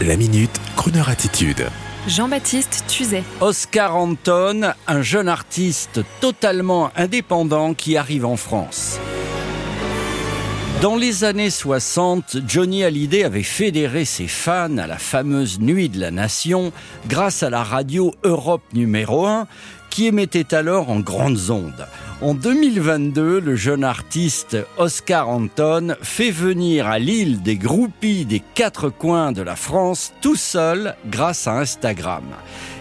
La minute, Kroneur attitude. Jean-Baptiste Tuzet. Oscar Anton, un jeune artiste totalement indépendant qui arrive en France. Dans les années 60, Johnny Hallyday avait fédéré ses fans à la fameuse Nuit de la Nation grâce à la radio Europe numéro 1 qui émettait alors en grandes ondes. En 2022, le jeune artiste Oscar Anton fait venir à Lille des groupies des quatre coins de la France tout seul grâce à Instagram.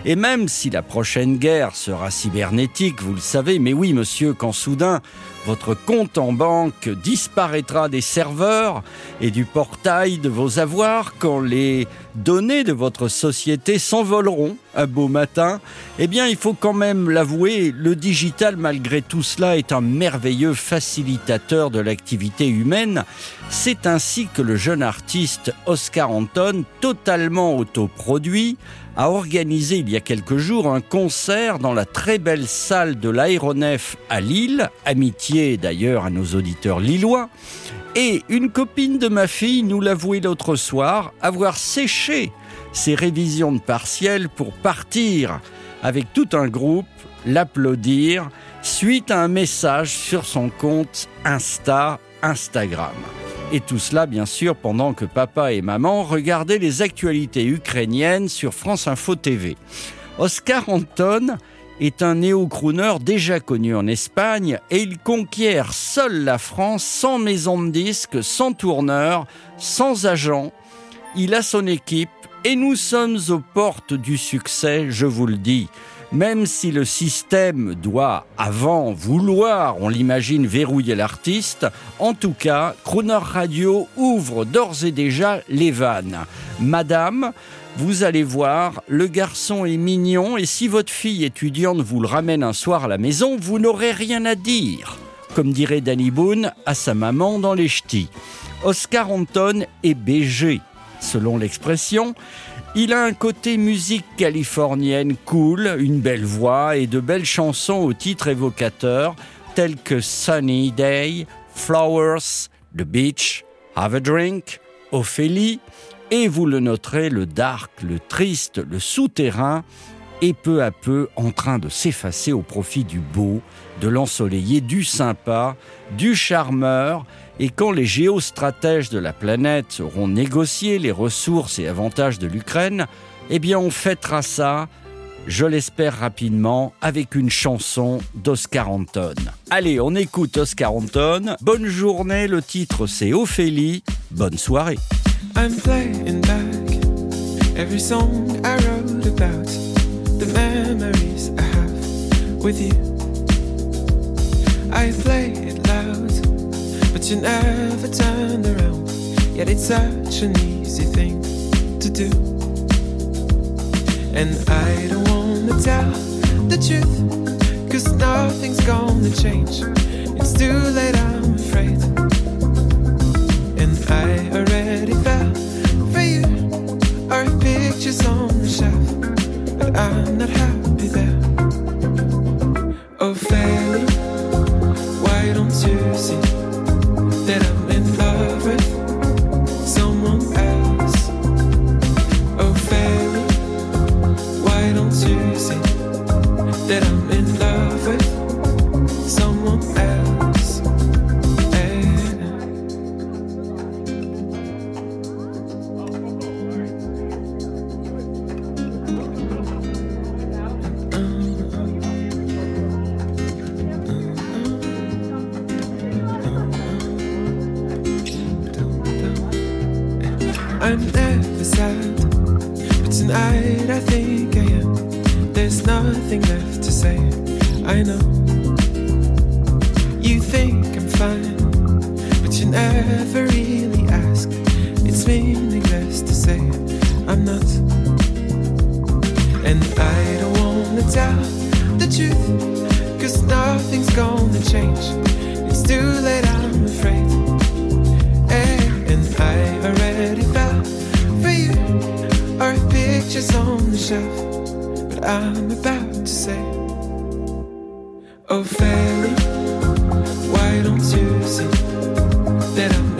Et même si la prochaine guerre sera cybernétique, vous le savez, mais oui monsieur, quand soudain votre compte en banque disparaîtra des serveurs et du portail de vos avoirs, quand les données de votre société s'envoleront un beau matin, eh bien il faut quand même l'avouer, le digital malgré tout cela est un merveilleux facilitateur de l'activité humaine. C'est ainsi que le jeune artiste Oscar Anton, totalement autoproduit, a organisé il y a quelques jours un concert dans la très belle salle de l'aéronef à Lille, amitié d'ailleurs à nos auditeurs lillois. Et une copine de ma fille nous l'avouait l'autre soir avoir séché ses révisions de partiel pour partir avec tout un groupe, l'applaudir, suite à un message sur son compte Insta Instagram. Et tout cela, bien sûr, pendant que papa et maman regardaient les actualités ukrainiennes sur France Info TV. Oscar Anton est un néo-crooner déjà connu en Espagne et il conquiert seul la France sans maison de disques, sans tourneur, sans agent. Il a son équipe et nous sommes aux portes du succès, je vous le dis. Même si le système doit, avant, vouloir, on l'imagine, verrouiller l'artiste, en tout cas, Crooner Radio ouvre d'ores et déjà les vannes. Madame, vous allez voir, le garçon est mignon et si votre fille étudiante vous le ramène un soir à la maison, vous n'aurez rien à dire. Comme dirait Danny Boone à sa maman dans les ch'tis. Oscar Anton est BG, selon l'expression. Il a un côté musique californienne cool, une belle voix et de belles chansons au titre évocateur telles que Sunny Day, Flowers, The Beach, Have a Drink, Ophélie, et vous le noterez, le dark, le triste, le souterrain est peu à peu en train de s'effacer au profit du beau, de l'ensoleillé, du sympa, du charmeur, et quand les géostratèges de la planète auront négocié les ressources et avantages de l'Ukraine, eh bien on fêtera ça, je l'espère rapidement, avec une chanson d'Oscar Anton. Allez, on écoute Oscar Anton. Bonne journée, le titre c'est Ophélie. Bonne soirée. I'm playing back every song I wrote about the memories I have with you. I you never turn around. Yet it's such an easy thing to do. And I don't wanna tell the truth, cause nothing's gonna change. It's too late, I'm afraid. And I already fell for you. Our pictures on the shelf, but I'm not I'm never sad, but tonight I think I am. There's nothing left to say. I know you think I'm fine, but you never really ask. It's meaningless to say I'm not, and I don't wanna tell the truth, cause nothing's gonna change. It's too late, I'm pictures on the shelf, but I'm about to say, Oh, Fanny, why don't you see that I'm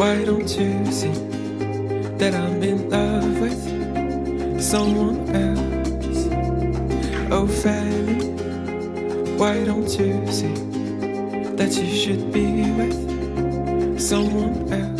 Why don't you see that I'm in love with someone else? Oh, Fanny, why don't you see that you should be with someone else?